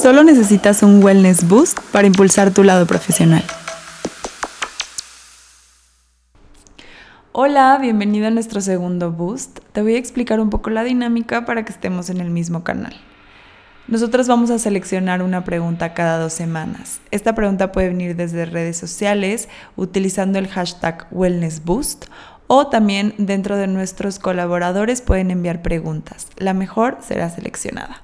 Solo necesitas un wellness boost para impulsar tu lado profesional. Hola, bienvenido a nuestro segundo boost. Te voy a explicar un poco la dinámica para que estemos en el mismo canal. Nosotros vamos a seleccionar una pregunta cada dos semanas. Esta pregunta puede venir desde redes sociales utilizando el hashtag WellnessBoost o también dentro de nuestros colaboradores pueden enviar preguntas. La mejor será seleccionada.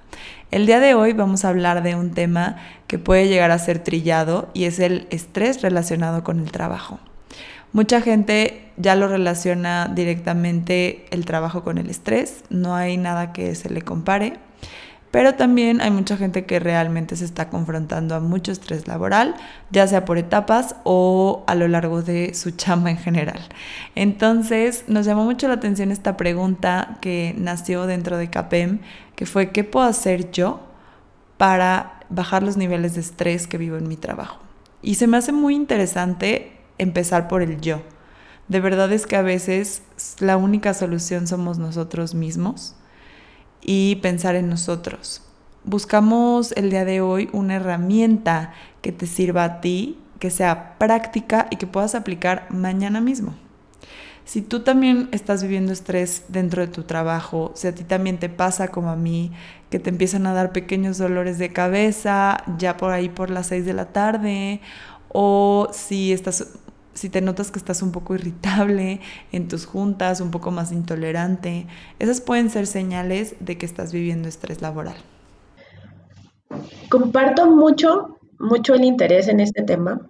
El día de hoy vamos a hablar de un tema que puede llegar a ser trillado y es el estrés relacionado con el trabajo. Mucha gente ya lo relaciona directamente el trabajo con el estrés, no hay nada que se le compare, pero también hay mucha gente que realmente se está confrontando a mucho estrés laboral, ya sea por etapas o a lo largo de su chamba en general. Entonces nos llamó mucho la atención esta pregunta que nació dentro de CAPEM, que fue ¿qué puedo hacer yo para bajar los niveles de estrés que vivo en mi trabajo? Y se me hace muy interesante empezar por el yo. De verdad es que a veces la única solución somos nosotros mismos y pensar en nosotros. Buscamos el día de hoy una herramienta que te sirva a ti, que sea práctica y que puedas aplicar mañana mismo. Si tú también estás viviendo estrés dentro de tu trabajo, si a ti también te pasa como a mí, que te empiezan a dar pequeños dolores de cabeza ya por ahí por las 6 de la tarde, o si estás si te notas que estás un poco irritable en tus juntas, un poco más intolerante, esas pueden ser señales de que estás viviendo estrés laboral. Comparto mucho, mucho el interés en este tema.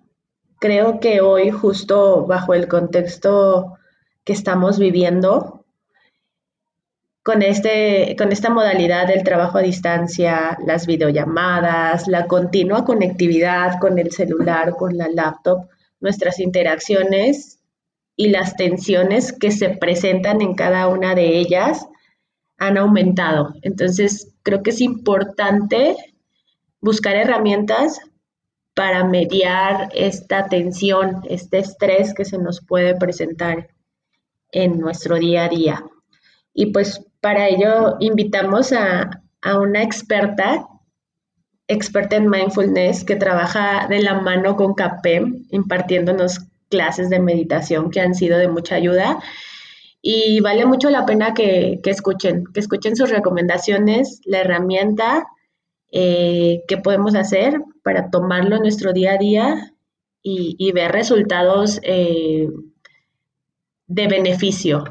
Creo que hoy, justo bajo el contexto que estamos viviendo, con, este, con esta modalidad del trabajo a distancia, las videollamadas, la continua conectividad con el celular, con la laptop, nuestras interacciones y las tensiones que se presentan en cada una de ellas han aumentado. Entonces, creo que es importante buscar herramientas para mediar esta tensión, este estrés que se nos puede presentar en nuestro día a día. Y pues para ello invitamos a, a una experta experta en mindfulness que trabaja de la mano con CAPEM, impartiéndonos clases de meditación que han sido de mucha ayuda. Y vale mucho la pena que, escuchen, que escuchen sus recomendaciones, la herramienta eh, que podemos hacer para tomarlo en nuestro día a día y, ver resultados eh, de beneficio.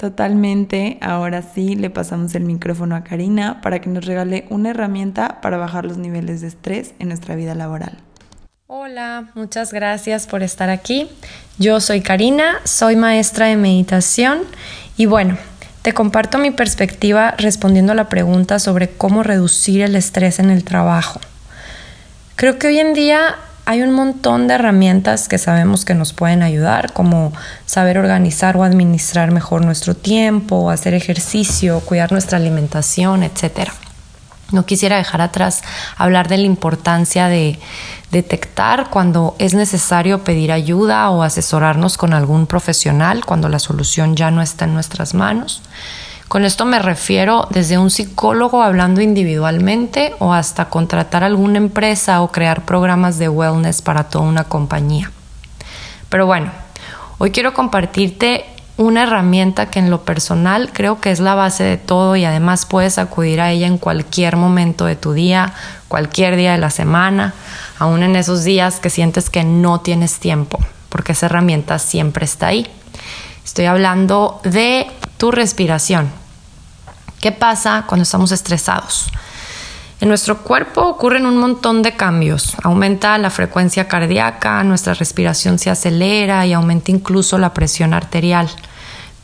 Totalmente. Ahora sí, le pasamos el micrófono a Karina para que nos regale una herramienta para bajar los niveles de estrés en nuestra vida laboral. Hola, muchas gracias por estar aquí. Yo soy Karina, soy maestra de meditación y bueno, te comparto mi perspectiva respondiendo a la pregunta sobre cómo reducir el estrés en el trabajo. Creo que hoy en día hay un montón de herramientas que sabemos que nos pueden ayudar, como saber organizar o administrar mejor nuestro tiempo, hacer ejercicio, cuidar nuestra alimentación, etc. No quisiera dejar atrás hablar de la importancia de detectar cuando es necesario pedir ayuda o asesorarnos con algún profesional cuando la solución ya no está en nuestras manos. Con esto me refiero desde un psicólogo hablando individualmente o hasta contratar alguna empresa o crear programas de wellness para toda una compañía. Pero bueno, hoy quiero compartirte una herramienta que en lo personal creo que es la base de todo y además puedes acudir a ella en cualquier momento de tu día, cualquier día de la semana, aún en esos días que sientes que no tienes tiempo, porque esa herramienta siempre está ahí. Estoy hablando de tu respiración. ¿Qué pasa cuando estamos estresados? En nuestro cuerpo ocurren un montón de cambios. Aumenta la frecuencia cardíaca, nuestra respiración se acelera y aumenta incluso la presión arterial.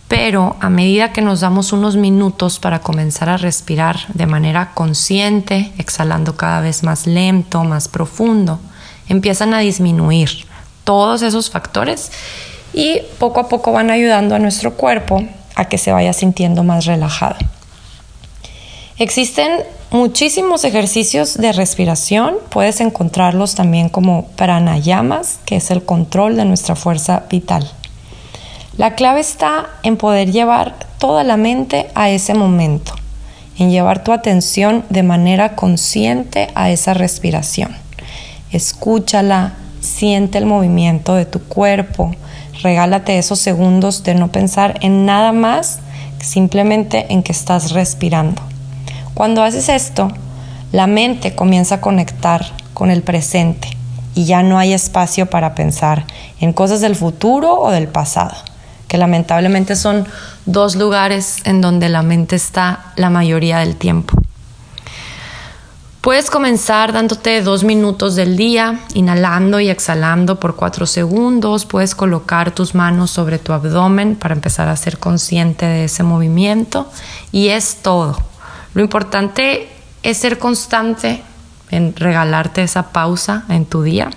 Pero a medida que nos damos unos minutos para comenzar a respirar de manera consciente, exhalando cada vez más lento, más profundo, empiezan a disminuir todos esos factores y poco a poco van ayudando a nuestro cuerpo a que se vaya sintiendo más relajado. Existen muchísimos ejercicios de respiración, puedes encontrarlos también como pranayamas, que es el control de nuestra fuerza vital. La clave está en poder llevar toda la mente a ese momento, en llevar tu atención de manera consciente a esa respiración. Escúchala, siente el movimiento de tu cuerpo, regálate esos segundos de no pensar en nada más, simplemente en que estás respirando. Cuando haces esto, la mente comienza a conectar con el presente y ya no hay espacio para pensar en cosas del futuro o del pasado, que lamentablemente son dos lugares en donde la mente está la mayoría del tiempo. Puedes comenzar dándote dos minutos del día, inhalando y exhalando por cuatro segundos. Puedes colocar tus manos sobre tu abdomen para empezar a ser consciente de ese movimiento. Y es todo. Lo importante es ser constante en regalarte esa pausa en tu día,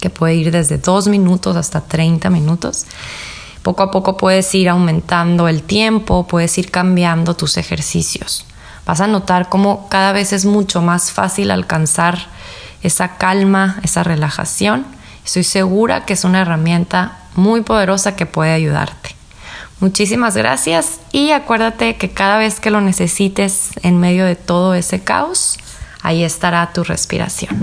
que puede ir desde dos minutos hasta 30 minutos. Poco a poco puedes ir aumentando el tiempo, puedes ir cambiando tus ejercicios. Vas a notar cómo cada vez es mucho más fácil alcanzar esa calma, esa relajación. Estoy segura que es una herramienta muy poderosa que puede ayudarte. Muchísimas gracias y acuérdate que cada vez que lo necesites en medio de todo ese caos, ahí estará tu respiración.